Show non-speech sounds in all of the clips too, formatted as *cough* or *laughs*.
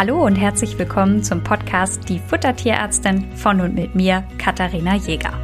Hallo und herzlich willkommen zum Podcast Die Futtertierärztin von und mit mir, Katharina Jäger.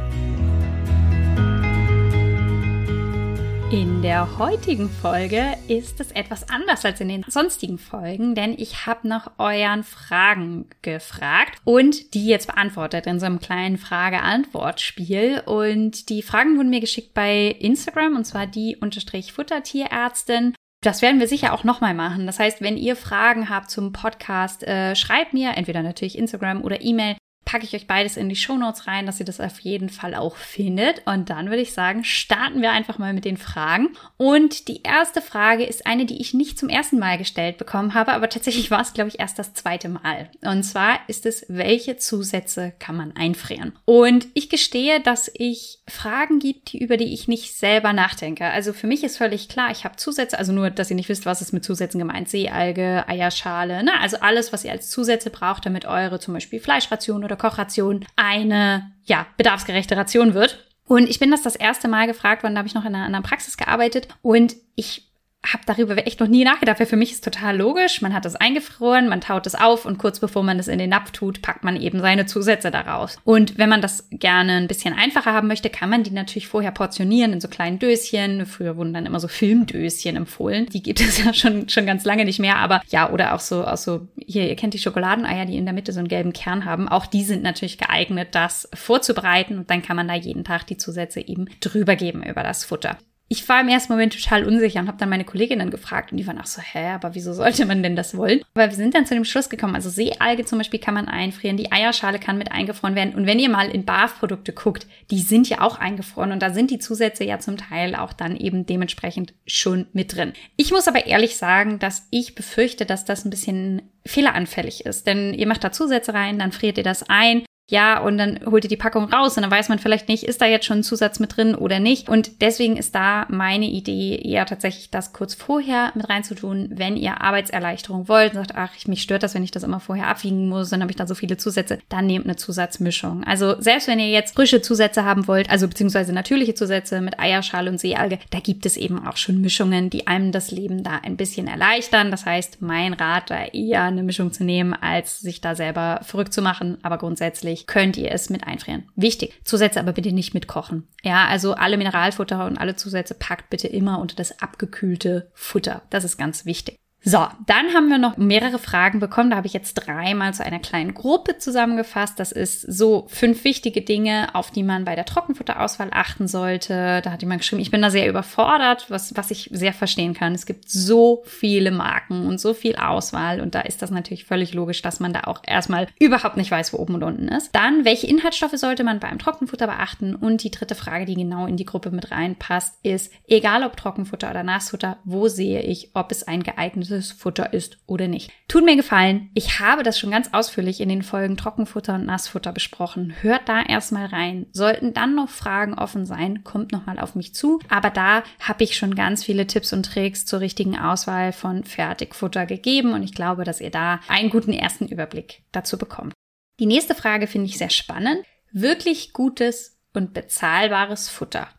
In der heutigen Folge ist es etwas anders als in den sonstigen Folgen, denn ich habe nach euren Fragen gefragt und die jetzt beantwortet in so einem kleinen Frage-Antwort-Spiel. Und die Fragen wurden mir geschickt bei Instagram und zwar die unterstrich Futtertierärztin. Das werden wir sicher auch nochmal machen. Das heißt, wenn ihr Fragen habt zum Podcast, äh, schreibt mir entweder natürlich Instagram oder E-Mail packe ich euch beides in die Shownotes rein, dass ihr das auf jeden Fall auch findet. Und dann würde ich sagen, starten wir einfach mal mit den Fragen. Und die erste Frage ist eine, die ich nicht zum ersten Mal gestellt bekommen habe, aber tatsächlich war es, glaube ich, erst das zweite Mal. Und zwar ist es, welche Zusätze kann man einfrieren? Und ich gestehe, dass ich Fragen gibt, über die ich nicht selber nachdenke. Also für mich ist völlig klar, ich habe Zusätze, also nur, dass ihr nicht wisst, was ist mit Zusätzen gemeint. Seealge, Eierschale, ne? also alles, was ihr als Zusätze braucht, damit eure zum Beispiel Fleischration oder Kochration eine, ja, bedarfsgerechte Ration wird. Und ich bin das das erste Mal gefragt worden, da habe ich noch in einer anderen Praxis gearbeitet und ich habe darüber echt noch nie nachgedacht, weil für mich ist total logisch. Man hat das eingefroren, man taut es auf und kurz bevor man es in den Napf tut, packt man eben seine Zusätze daraus. Und wenn man das gerne ein bisschen einfacher haben möchte, kann man die natürlich vorher portionieren in so kleinen Döschen. Früher wurden dann immer so Filmdöschen empfohlen. Die gibt es *laughs* ja schon, schon ganz lange nicht mehr, aber ja, oder auch so, auch so, hier, ihr kennt die Schokoladeneier, die in der Mitte so einen gelben Kern haben. Auch die sind natürlich geeignet, das vorzubereiten und dann kann man da jeden Tag die Zusätze eben drüber geben über das Futter ich war im ersten Moment total unsicher und habe dann meine Kolleginnen gefragt und die waren auch so, hä, aber wieso sollte man denn das wollen? Aber wir sind dann zu dem Schluss gekommen, also Seealge zum Beispiel kann man einfrieren, die Eierschale kann mit eingefroren werden und wenn ihr mal in BAF-Produkte guckt, die sind ja auch eingefroren und da sind die Zusätze ja zum Teil auch dann eben dementsprechend schon mit drin. Ich muss aber ehrlich sagen, dass ich befürchte, dass das ein bisschen fehleranfällig ist, denn ihr macht da Zusätze rein, dann friert ihr das ein ja, und dann holt ihr die Packung raus und dann weiß man vielleicht nicht, ist da jetzt schon ein Zusatz mit drin oder nicht. Und deswegen ist da meine Idee eher tatsächlich, das kurz vorher mit reinzutun, wenn ihr Arbeitserleichterung wollt und sagt, ach, mich stört das, wenn ich das immer vorher abwiegen muss, dann habe ich da so viele Zusätze, dann nehmt eine Zusatzmischung. Also selbst wenn ihr jetzt frische Zusätze haben wollt, also beziehungsweise natürliche Zusätze mit Eierschale und Seealge, da gibt es eben auch schon Mischungen, die einem das Leben da ein bisschen erleichtern. Das heißt, mein Rat da eher eine Mischung zu nehmen, als sich da selber verrückt zu machen. Aber grundsätzlich natürlich könnt ihr es mit einfrieren. Wichtig. Zusätze aber bitte nicht mit kochen. Ja, also alle Mineralfutter und alle Zusätze packt bitte immer unter das abgekühlte Futter. Das ist ganz wichtig. So, dann haben wir noch mehrere Fragen bekommen. Da habe ich jetzt dreimal zu einer kleinen Gruppe zusammengefasst. Das ist so fünf wichtige Dinge, auf die man bei der Trockenfutterauswahl achten sollte. Da hat jemand geschrieben, ich bin da sehr überfordert, was, was ich sehr verstehen kann. Es gibt so viele Marken und so viel Auswahl und da ist das natürlich völlig logisch, dass man da auch erstmal überhaupt nicht weiß, wo oben und unten ist. Dann, welche Inhaltsstoffe sollte man beim Trockenfutter beachten? Und die dritte Frage, die genau in die Gruppe mit reinpasst, ist, egal ob Trockenfutter oder Nassfutter, wo sehe ich, ob es ein geeignetes geeignetes Futter ist oder nicht. Tut mir gefallen, ich habe das schon ganz ausführlich in den Folgen Trockenfutter und Nassfutter besprochen. Hört da erstmal rein. Sollten dann noch Fragen offen sein, kommt nochmal auf mich zu. Aber da habe ich schon ganz viele Tipps und Tricks zur richtigen Auswahl von Fertigfutter gegeben und ich glaube, dass ihr da einen guten ersten Überblick dazu bekommt. Die nächste Frage finde ich sehr spannend. Wirklich gutes und bezahlbares Futter.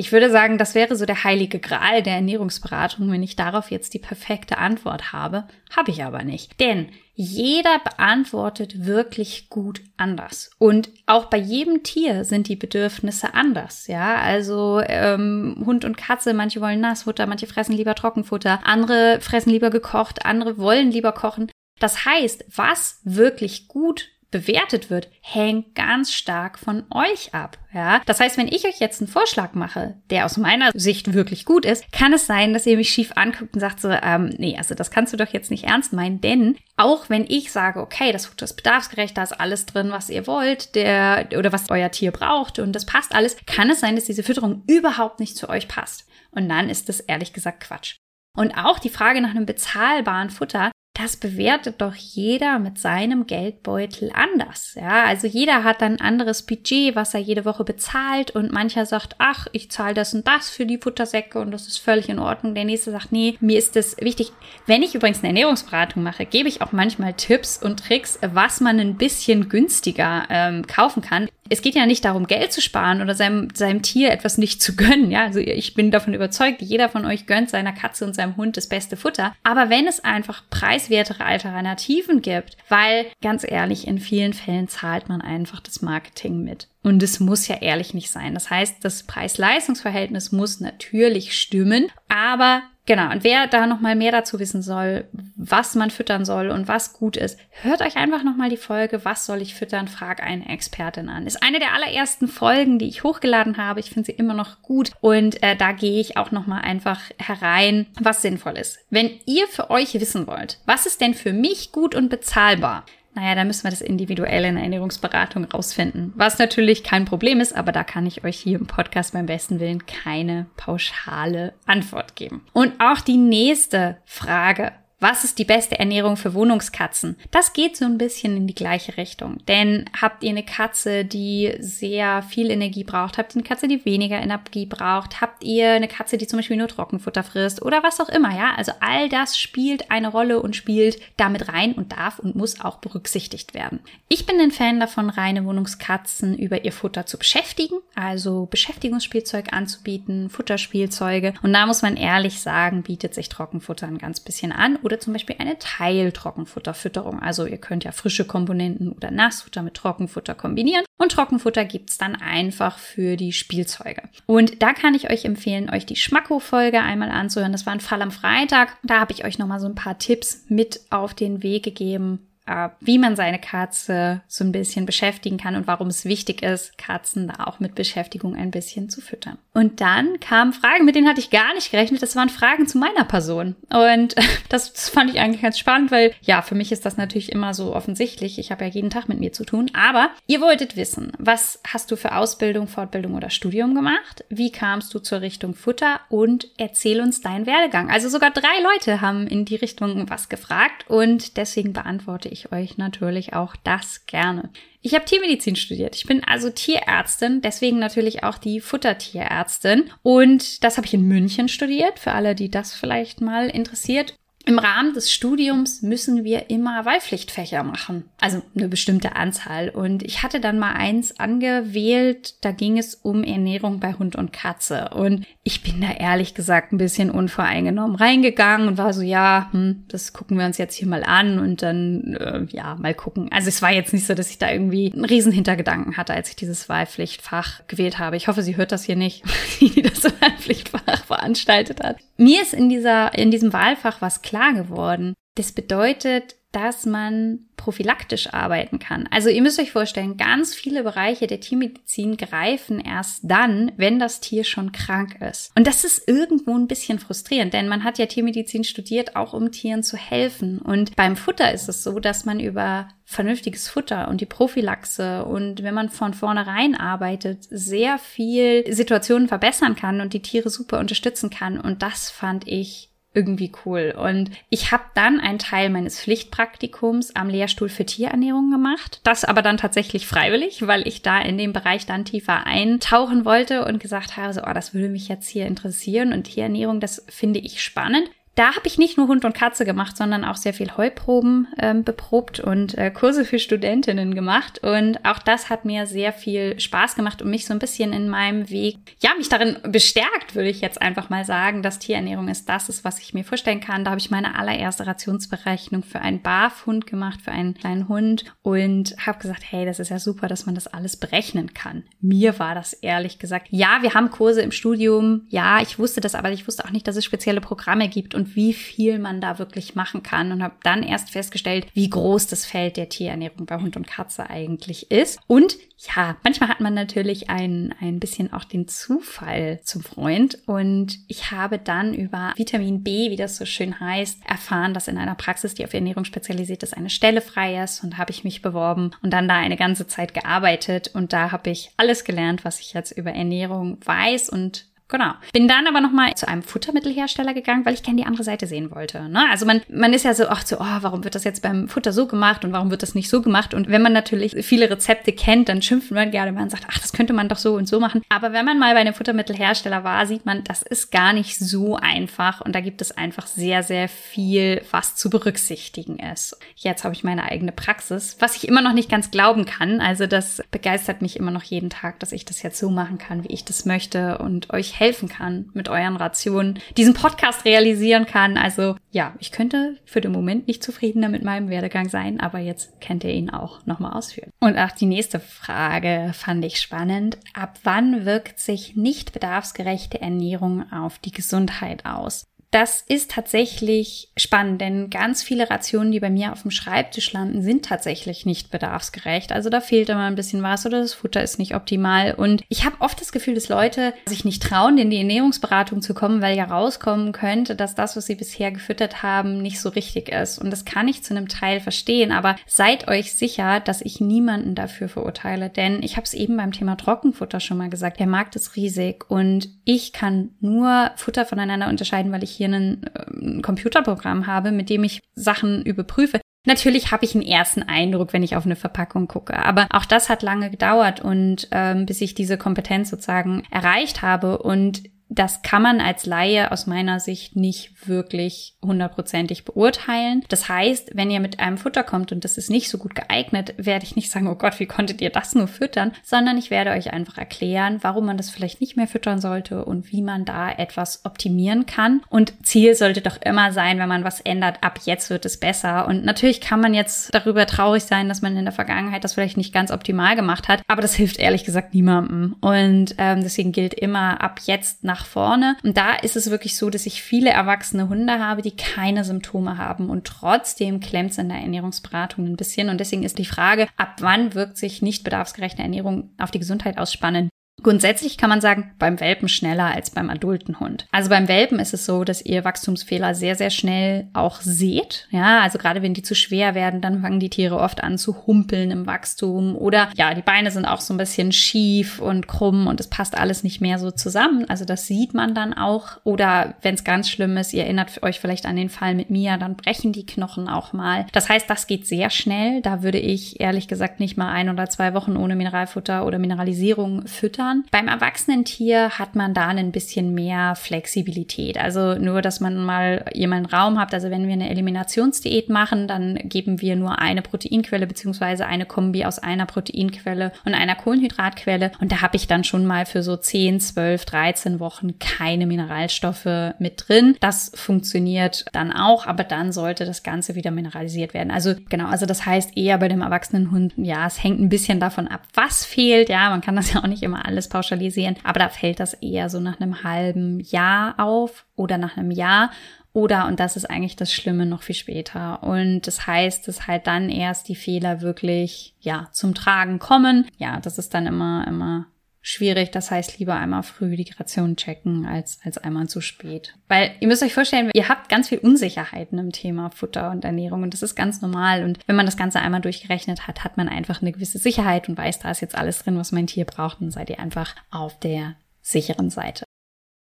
Ich würde sagen, das wäre so der heilige Gral der Ernährungsberatung, wenn ich darauf jetzt die perfekte Antwort habe. Habe ich aber nicht. Denn jeder beantwortet wirklich gut anders. Und auch bei jedem Tier sind die Bedürfnisse anders. Ja, also ähm, Hund und Katze, manche wollen Nassfutter, manche fressen lieber Trockenfutter, andere fressen lieber gekocht, andere wollen lieber kochen. Das heißt, was wirklich gut bewertet wird, hängt ganz stark von euch ab. Ja, das heißt, wenn ich euch jetzt einen Vorschlag mache, der aus meiner Sicht wirklich gut ist, kann es sein, dass ihr mich schief anguckt und sagt so, ähm, nee, also das kannst du doch jetzt nicht ernst meinen, denn auch wenn ich sage, okay, das Futter ist bedarfsgerecht, da ist alles drin, was ihr wollt, der oder was euer Tier braucht und das passt alles, kann es sein, dass diese Fütterung überhaupt nicht zu euch passt. Und dann ist das ehrlich gesagt Quatsch. Und auch die Frage nach einem bezahlbaren Futter das bewertet doch jeder mit seinem Geldbeutel anders. Ja, also jeder hat ein anderes Budget, was er jede Woche bezahlt und mancher sagt, ach, ich zahle das und das für die Futtersäcke und das ist völlig in Ordnung. Der nächste sagt, nee, mir ist das wichtig. Wenn ich übrigens eine Ernährungsberatung mache, gebe ich auch manchmal Tipps und Tricks, was man ein bisschen günstiger ähm, kaufen kann. Es geht ja nicht darum, Geld zu sparen oder seinem, seinem Tier etwas nicht zu gönnen. Ja, also ich bin davon überzeugt, jeder von euch gönnt seiner Katze und seinem Hund das beste Futter. Aber wenn es einfach preiswertere Alternativen gibt, weil ganz ehrlich, in vielen Fällen zahlt man einfach das Marketing mit. Und es muss ja ehrlich nicht sein. Das heißt, das Preis-Leistungs-Verhältnis muss natürlich stimmen, aber Genau, und wer da nochmal mehr dazu wissen soll, was man füttern soll und was gut ist, hört euch einfach nochmal die Folge Was soll ich füttern? Frag eine Expertin an. Ist eine der allerersten Folgen, die ich hochgeladen habe. Ich finde sie immer noch gut und äh, da gehe ich auch nochmal einfach herein, was sinnvoll ist. Wenn ihr für euch wissen wollt, was ist denn für mich gut und bezahlbar, naja, da müssen wir das individuell in der Ernährungsberatung rausfinden. Was natürlich kein Problem ist, aber da kann ich euch hier im Podcast beim besten Willen keine pauschale Antwort geben. Und auch die nächste Frage was ist die beste Ernährung für Wohnungskatzen? Das geht so ein bisschen in die gleiche Richtung. Denn habt ihr eine Katze, die sehr viel Energie braucht? Habt ihr eine Katze, die weniger Energie braucht? Habt ihr eine Katze, die zum Beispiel nur Trockenfutter frisst? Oder was auch immer, ja? Also all das spielt eine Rolle und spielt damit rein und darf und muss auch berücksichtigt werden. Ich bin ein Fan davon, reine Wohnungskatzen über ihr Futter zu beschäftigen. Also Beschäftigungsspielzeug anzubieten, Futterspielzeuge. Und da muss man ehrlich sagen, bietet sich Trockenfutter ein ganz bisschen an oder zum Beispiel eine Teiltrockenfutterfütterung. Also ihr könnt ja frische Komponenten oder Nassfutter mit Trockenfutter kombinieren und Trockenfutter gibt's dann einfach für die Spielzeuge. Und da kann ich euch empfehlen, euch die Schmacko-Folge einmal anzuhören. Das war ein Fall am Freitag. Da habe ich euch nochmal so ein paar Tipps mit auf den Weg gegeben, äh, wie man seine Katze so ein bisschen beschäftigen kann und warum es wichtig ist, Katzen da auch mit Beschäftigung ein bisschen zu füttern. Und dann kamen Fragen, mit denen hatte ich gar nicht gerechnet. Das waren Fragen zu meiner Person. Und *laughs* das, fand ich eigentlich ganz spannend, weil ja, für mich ist das natürlich immer so offensichtlich. Ich habe ja jeden Tag mit mir zu tun. Aber ihr wolltet wissen, was hast du für Ausbildung, Fortbildung oder Studium gemacht? Wie kamst du zur Richtung Futter? Und erzähl uns deinen Werdegang. Also sogar drei Leute haben in die Richtung was gefragt und deswegen beantworte ich euch natürlich auch das gerne. Ich habe Tiermedizin studiert. Ich bin also Tierärztin, deswegen natürlich auch die Futtertierärztin. Und das habe ich in München studiert, für alle, die das vielleicht mal interessiert. Im Rahmen des Studiums müssen wir immer Wahlpflichtfächer machen, also eine bestimmte Anzahl. Und ich hatte dann mal eins angewählt, da ging es um Ernährung bei Hund und Katze. Und ich bin da ehrlich gesagt ein bisschen unvoreingenommen reingegangen und war so, ja, hm, das gucken wir uns jetzt hier mal an und dann, äh, ja, mal gucken. Also es war jetzt nicht so, dass ich da irgendwie einen riesen Hintergedanken hatte, als ich dieses Wahlpflichtfach gewählt habe. Ich hoffe, sie hört das hier nicht, *laughs* die das Wahlpflichtfach veranstaltet hat. Mir ist in dieser, in diesem Wahlfach was klar geworden. Das bedeutet, dass man prophylaktisch arbeiten kann. Also ihr müsst euch vorstellen, ganz viele Bereiche der Tiermedizin greifen erst dann, wenn das Tier schon krank ist. Und das ist irgendwo ein bisschen frustrierend, denn man hat ja Tiermedizin studiert, auch um Tieren zu helfen. Und beim Futter ist es so, dass man über vernünftiges Futter und die Prophylaxe und wenn man von vornherein arbeitet, sehr viel Situationen verbessern kann und die Tiere super unterstützen kann. Und das fand ich irgendwie cool. Und ich habe dann einen Teil meines Pflichtpraktikums am Lehrstuhl für Tierernährung gemacht. Das aber dann tatsächlich freiwillig, weil ich da in dem Bereich dann tiefer eintauchen wollte und gesagt habe, so, oh, das würde mich jetzt hier interessieren und Tierernährung, das finde ich spannend. Da habe ich nicht nur Hund und Katze gemacht, sondern auch sehr viel Heuproben ähm, beprobt und äh, Kurse für Studentinnen gemacht. Und auch das hat mir sehr viel Spaß gemacht und mich so ein bisschen in meinem Weg, ja, mich darin bestärkt, würde ich jetzt einfach mal sagen, dass Tierernährung ist das ist, was ich mir vorstellen kann. Da habe ich meine allererste Rationsberechnung für einen Barfhund gemacht, für einen kleinen Hund und habe gesagt, hey, das ist ja super, dass man das alles berechnen kann. Mir war das ehrlich gesagt, ja, wir haben Kurse im Studium, ja, ich wusste das, aber ich wusste auch nicht, dass es spezielle Programme gibt und wie viel man da wirklich machen kann und habe dann erst festgestellt, wie groß das Feld der Tierernährung bei Hund und Katze eigentlich ist. Und ja, manchmal hat man natürlich ein, ein bisschen auch den Zufall zum Freund. Und ich habe dann über Vitamin B, wie das so schön heißt, erfahren, dass in einer Praxis, die auf Ernährung spezialisiert ist, eine Stelle frei ist. Und habe ich mich beworben und dann da eine ganze Zeit gearbeitet. Und da habe ich alles gelernt, was ich jetzt über Ernährung weiß und Genau. Bin dann aber nochmal zu einem Futtermittelhersteller gegangen, weil ich gerne die andere Seite sehen wollte. Ne? Also man, man ist ja so, ach so, oh, warum wird das jetzt beim Futter so gemacht und warum wird das nicht so gemacht? Und wenn man natürlich viele Rezepte kennt, dann schimpft man gerne, man sagt, ach, das könnte man doch so und so machen. Aber wenn man mal bei einem Futtermittelhersteller war, sieht man, das ist gar nicht so einfach und da gibt es einfach sehr, sehr viel, was zu berücksichtigen ist. Jetzt habe ich meine eigene Praxis, was ich immer noch nicht ganz glauben kann. Also das begeistert mich immer noch jeden Tag, dass ich das jetzt so machen kann, wie ich das möchte und euch helfen kann mit euren Rationen, diesen Podcast realisieren kann. Also ja, ich könnte für den Moment nicht zufriedener mit meinem Werdegang sein, aber jetzt kennt ihr ihn auch nochmal ausführen. Und auch die nächste Frage fand ich spannend. Ab wann wirkt sich nicht bedarfsgerechte Ernährung auf die Gesundheit aus? Das ist tatsächlich spannend, denn ganz viele Rationen, die bei mir auf dem Schreibtisch landen, sind tatsächlich nicht bedarfsgerecht. Also da fehlt immer ein bisschen was oder das Futter ist nicht optimal. Und ich habe oft das Gefühl, dass Leute sich nicht trauen, in die Ernährungsberatung zu kommen, weil ja rauskommen könnte, dass das, was sie bisher gefüttert haben, nicht so richtig ist. Und das kann ich zu einem Teil verstehen. Aber seid euch sicher, dass ich niemanden dafür verurteile. Denn ich habe es eben beim Thema Trockenfutter schon mal gesagt. Der Markt ist riesig und ich kann nur Futter voneinander unterscheiden, weil ich hier einen, äh, ein Computerprogramm habe, mit dem ich Sachen überprüfe. Natürlich habe ich einen ersten Eindruck, wenn ich auf eine Verpackung gucke, aber auch das hat lange gedauert und ähm, bis ich diese Kompetenz sozusagen erreicht habe und das kann man als Laie aus meiner Sicht nicht wirklich hundertprozentig beurteilen. Das heißt, wenn ihr mit einem Futter kommt und das ist nicht so gut geeignet, werde ich nicht sagen, oh Gott, wie konntet ihr das nur füttern, sondern ich werde euch einfach erklären, warum man das vielleicht nicht mehr füttern sollte und wie man da etwas optimieren kann. Und Ziel sollte doch immer sein, wenn man was ändert, ab jetzt wird es besser. Und natürlich kann man jetzt darüber traurig sein, dass man in der Vergangenheit das vielleicht nicht ganz optimal gemacht hat, aber das hilft ehrlich gesagt niemandem. Und ähm, deswegen gilt immer ab jetzt nach nach vorne. Und da ist es wirklich so, dass ich viele erwachsene Hunde habe, die keine Symptome haben und trotzdem klemmt es in der Ernährungsberatung ein bisschen. Und deswegen ist die Frage, ab wann wirkt sich nicht bedarfsgerechte Ernährung auf die Gesundheit aus spannend? Grundsätzlich kann man sagen, beim Welpen schneller als beim adulten Hund. Also beim Welpen ist es so, dass ihr Wachstumsfehler sehr, sehr schnell auch seht. Ja, also gerade wenn die zu schwer werden, dann fangen die Tiere oft an zu humpeln im Wachstum oder ja, die Beine sind auch so ein bisschen schief und krumm und es passt alles nicht mehr so zusammen. Also das sieht man dann auch. Oder wenn es ganz schlimm ist, ihr erinnert euch vielleicht an den Fall mit Mia, dann brechen die Knochen auch mal. Das heißt, das geht sehr schnell. Da würde ich ehrlich gesagt nicht mal ein oder zwei Wochen ohne Mineralfutter oder Mineralisierung füttern füttern. Beim erwachsenen Tier hat man da ein bisschen mehr Flexibilität. Also nur, dass man mal jemanden Raum habt. Also wenn wir eine Eliminationsdiät machen, dann geben wir nur eine Proteinquelle beziehungsweise eine Kombi aus einer Proteinquelle und einer Kohlenhydratquelle. Und da habe ich dann schon mal für so 10, 12, 13 Wochen keine Mineralstoffe mit drin. Das funktioniert dann auch, aber dann sollte das Ganze wieder mineralisiert werden. Also genau, also das heißt eher bei dem erwachsenen Hund, ja, es hängt ein bisschen davon ab, was fehlt. Ja, man kann das ja auch nicht immer alles alles pauschalisieren, aber da fällt das eher so nach einem halben Jahr auf oder nach einem Jahr oder, und das ist eigentlich das Schlimme, noch viel später. Und das heißt, dass halt dann erst die Fehler wirklich, ja, zum Tragen kommen. Ja, das ist dann immer, immer schwierig. Das heißt, lieber einmal früh die Ration checken als, als einmal zu spät. Weil ihr müsst euch vorstellen, ihr habt ganz viel Unsicherheiten im Thema Futter und Ernährung und das ist ganz normal. Und wenn man das Ganze einmal durchgerechnet hat, hat man einfach eine gewisse Sicherheit und weiß, da ist jetzt alles drin, was mein Tier braucht. Dann seid ihr einfach auf der sicheren Seite.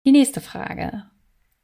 Die nächste Frage.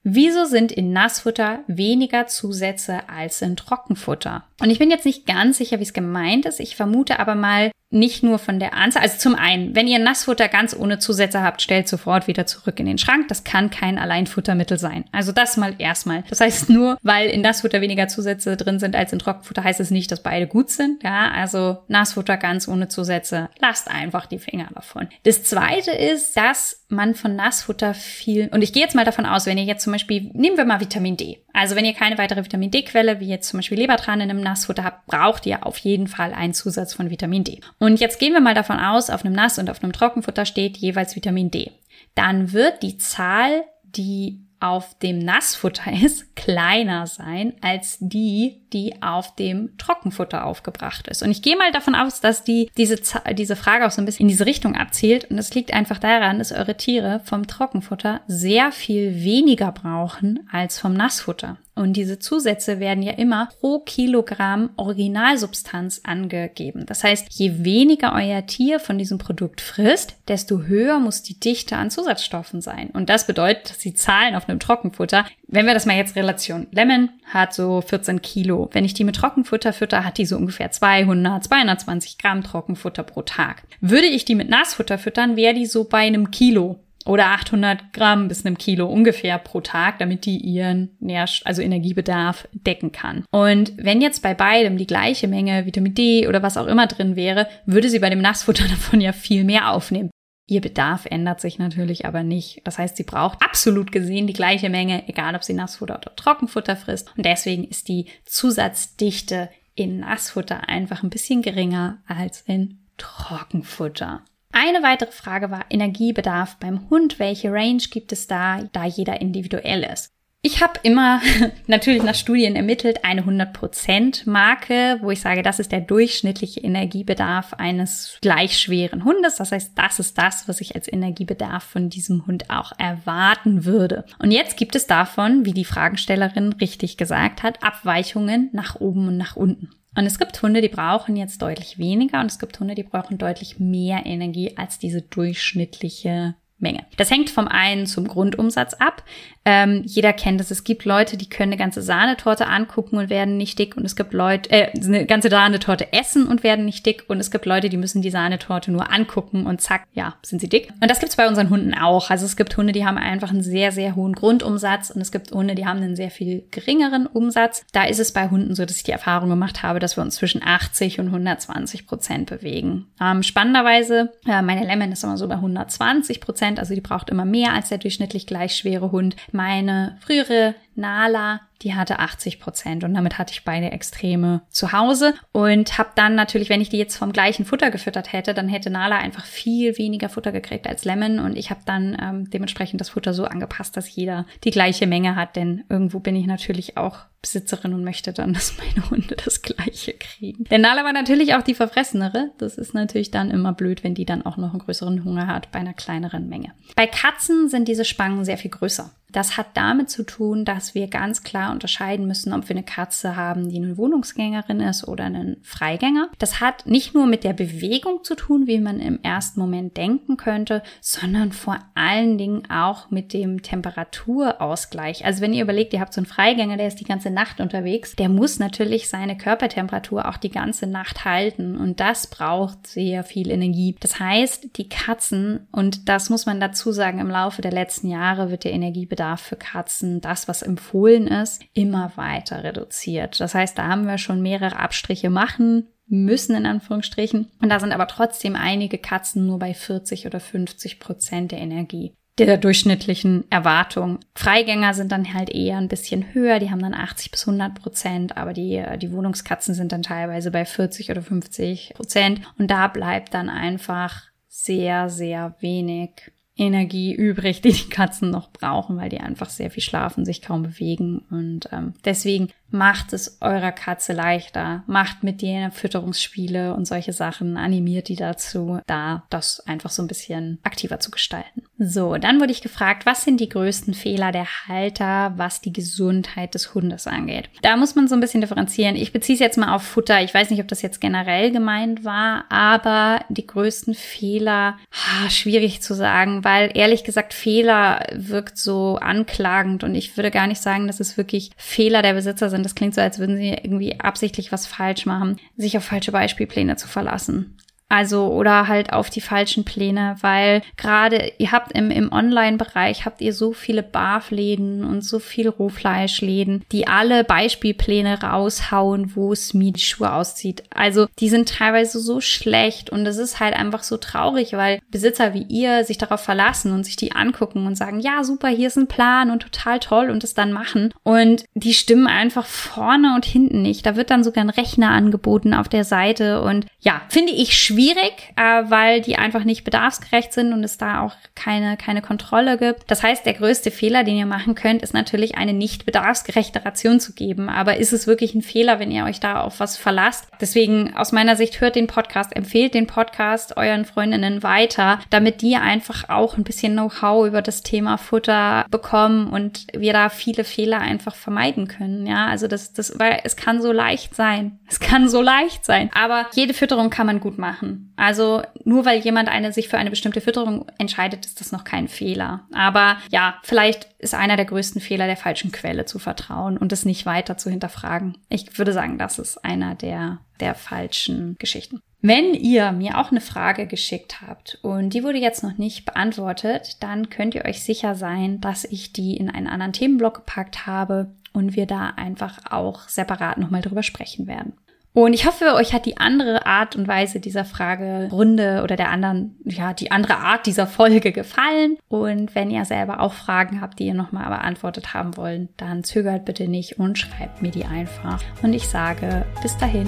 Wieso sind in Nassfutter weniger Zusätze als in Trockenfutter? Und ich bin jetzt nicht ganz sicher, wie es gemeint ist. Ich vermute aber mal, nicht nur von der Anzahl. Also zum einen, wenn ihr Nassfutter ganz ohne Zusätze habt, stellt sofort wieder zurück in den Schrank. Das kann kein Alleinfuttermittel sein. Also das mal erstmal. Das heißt nur, weil in Nassfutter weniger Zusätze drin sind als in Trockenfutter, heißt es nicht, dass beide gut sind. Ja, also Nassfutter ganz ohne Zusätze. Lasst einfach die Finger davon. Das zweite ist, dass man von Nassfutter viel, und ich gehe jetzt mal davon aus, wenn ihr jetzt zum Beispiel, nehmen wir mal Vitamin D. Also wenn ihr keine weitere Vitamin D-Quelle, wie jetzt zum Beispiel Lebertran in einem Nassfutter habt, braucht ihr auf jeden Fall einen Zusatz von Vitamin D. Und jetzt gehen wir mal davon aus, auf einem Nass- und auf einem Trockenfutter steht jeweils Vitamin D. Dann wird die Zahl, die auf dem Nassfutter ist, *laughs* kleiner sein als die, die auf dem Trockenfutter aufgebracht ist. Und ich gehe mal davon aus, dass die, diese, diese Frage auch so ein bisschen in diese Richtung abzielt. Und das liegt einfach daran, dass eure Tiere vom Trockenfutter sehr viel weniger brauchen als vom Nassfutter. Und diese Zusätze werden ja immer pro Kilogramm Originalsubstanz angegeben. Das heißt, je weniger euer Tier von diesem Produkt frisst, desto höher muss die Dichte an Zusatzstoffen sein. Und das bedeutet, dass die Zahlen auf einem Trockenfutter, wenn wir das mal jetzt Relation, Lemon hat so 14 Kilo. Wenn ich die mit Trockenfutter fütter, hat die so ungefähr 200, 220 Gramm Trockenfutter pro Tag. Würde ich die mit Nassfutter füttern, wäre die so bei einem Kilo oder 800 Gramm bis einem Kilo ungefähr pro Tag, damit die ihren Nährst also Energiebedarf decken kann. Und wenn jetzt bei beidem die gleiche Menge Vitamin D oder was auch immer drin wäre, würde sie bei dem Nassfutter *laughs* davon ja viel mehr aufnehmen. Ihr Bedarf ändert sich natürlich aber nicht. Das heißt, sie braucht absolut gesehen die gleiche Menge, egal ob sie Nassfutter oder Trockenfutter frisst. Und deswegen ist die Zusatzdichte in Nassfutter einfach ein bisschen geringer als in Trockenfutter. Eine weitere Frage war Energiebedarf beim Hund. Welche Range gibt es da, da jeder individuell ist? Ich habe immer *laughs* natürlich nach Studien ermittelt eine 100% Marke, wo ich sage, das ist der durchschnittliche Energiebedarf eines gleich schweren Hundes. Das heißt, das ist das, was ich als Energiebedarf von diesem Hund auch erwarten würde. Und jetzt gibt es davon, wie die Fragestellerin richtig gesagt hat, Abweichungen nach oben und nach unten. Und es gibt Hunde, die brauchen jetzt deutlich weniger und es gibt Hunde, die brauchen deutlich mehr Energie als diese durchschnittliche Menge. Das hängt vom einen zum Grundumsatz ab. Ähm, jeder kennt es. Es gibt Leute, die können eine ganze Sahnetorte angucken und werden nicht dick. Und es gibt Leute, äh, eine ganze Sahnetorte essen und werden nicht dick. Und es gibt Leute, die müssen die Sahnetorte nur angucken und zack, ja, sind sie dick. Und das gibt's bei unseren Hunden auch. Also es gibt Hunde, die haben einfach einen sehr, sehr hohen Grundumsatz und es gibt Hunde, die haben einen sehr viel geringeren Umsatz. Da ist es bei Hunden so, dass ich die Erfahrung gemacht habe, dass wir uns zwischen 80 und 120 Prozent bewegen. Ähm, spannenderweise, äh, meine Lemon ist immer so bei 120 Prozent, also die braucht immer mehr als der durchschnittlich gleich schwere Hund. Meine frühere Nala die hatte 80 Prozent und damit hatte ich beide Extreme zu Hause und habe dann natürlich, wenn ich die jetzt vom gleichen Futter gefüttert hätte, dann hätte Nala einfach viel weniger Futter gekriegt als Lemon und ich habe dann ähm, dementsprechend das Futter so angepasst, dass jeder die gleiche Menge hat, denn irgendwo bin ich natürlich auch Besitzerin und möchte dann, *laughs* dass meine Hunde das gleiche kriegen. Denn Nala war natürlich auch die Verfressenere. Das ist natürlich dann immer blöd, wenn die dann auch noch einen größeren Hunger hat bei einer kleineren Menge. Bei Katzen sind diese Spangen sehr viel größer. Das hat damit zu tun, dass wir ganz klar unterscheiden müssen, ob wir eine Katze haben, die eine Wohnungsgängerin ist oder einen Freigänger. Das hat nicht nur mit der Bewegung zu tun, wie man im ersten Moment denken könnte, sondern vor allen Dingen auch mit dem Temperaturausgleich. Also wenn ihr überlegt, ihr habt so einen Freigänger, der ist die ganze Nacht unterwegs, der muss natürlich seine Körpertemperatur auch die ganze Nacht halten und das braucht sehr viel Energie. Das heißt, die Katzen, und das muss man dazu sagen, im Laufe der letzten Jahre wird der Energiebedarf Bedarf für Katzen, das, was empfohlen ist, immer weiter reduziert. Das heißt, da haben wir schon mehrere Abstriche machen müssen, in Anführungsstrichen. Und da sind aber trotzdem einige Katzen nur bei 40 oder 50 Prozent der Energie der durchschnittlichen Erwartung. Freigänger sind dann halt eher ein bisschen höher, die haben dann 80 bis 100 Prozent, aber die, die Wohnungskatzen sind dann teilweise bei 40 oder 50 Prozent und da bleibt dann einfach sehr, sehr wenig Energie übrig, die die Katzen noch brauchen, weil die einfach sehr viel schlafen, sich kaum bewegen. Und ähm, deswegen macht es eurer Katze leichter, macht mit denen Fütterungsspiele und solche Sachen, animiert die dazu, da das einfach so ein bisschen aktiver zu gestalten. So, dann wurde ich gefragt, was sind die größten Fehler der Halter, was die Gesundheit des Hundes angeht. Da muss man so ein bisschen differenzieren. Ich beziehe es jetzt mal auf Futter. Ich weiß nicht, ob das jetzt generell gemeint war, aber die größten Fehler, ha, schwierig zu sagen, weil ehrlich gesagt Fehler wirkt so anklagend und ich würde gar nicht sagen, dass es wirklich Fehler der Besitzer sind und das klingt so, als würden sie irgendwie absichtlich was falsch machen, sich auf falsche Beispielpläne zu verlassen. Also oder halt auf die falschen Pläne, weil gerade ihr habt im, im Online-Bereich habt ihr so viele Barfläden und so viel Rohfleischläden, die alle Beispielpläne raushauen, wo es mir die Schuhe auszieht. Also die sind teilweise so schlecht und es ist halt einfach so traurig, weil Besitzer wie ihr sich darauf verlassen und sich die angucken und sagen, ja super, hier ist ein Plan und total toll und es dann machen. Und die stimmen einfach vorne und hinten nicht. Da wird dann sogar ein Rechner angeboten auf der Seite und ja, finde ich schwierig schwierig, äh, weil die einfach nicht bedarfsgerecht sind und es da auch keine, keine Kontrolle gibt. Das heißt, der größte Fehler, den ihr machen könnt, ist natürlich eine nicht bedarfsgerechte Ration zu geben. Aber ist es wirklich ein Fehler, wenn ihr euch da auf was verlasst? Deswegen aus meiner Sicht hört den Podcast, empfehlt den Podcast euren Freundinnen weiter, damit die einfach auch ein bisschen Know-how über das Thema Futter bekommen und wir da viele Fehler einfach vermeiden können. Ja, also das, das, weil es kann so leicht sein. Es kann so leicht sein. Aber jede Fütterung kann man gut machen. Also nur weil jemand eine sich für eine bestimmte Fütterung entscheidet, ist das noch kein Fehler. Aber ja, vielleicht ist einer der größten Fehler der falschen Quelle zu vertrauen und es nicht weiter zu hinterfragen. Ich würde sagen, das ist einer der, der falschen Geschichten. Wenn ihr mir auch eine Frage geschickt habt und die wurde jetzt noch nicht beantwortet, dann könnt ihr euch sicher sein, dass ich die in einen anderen Themenblock gepackt habe und wir da einfach auch separat nochmal drüber sprechen werden. Und ich hoffe, euch hat die andere Art und Weise dieser Fragerunde oder der anderen, ja, die andere Art dieser Folge gefallen. Und wenn ihr selber auch Fragen habt, die ihr nochmal beantwortet haben wollen, dann zögert bitte nicht und schreibt mir die einfach. Und ich sage bis dahin.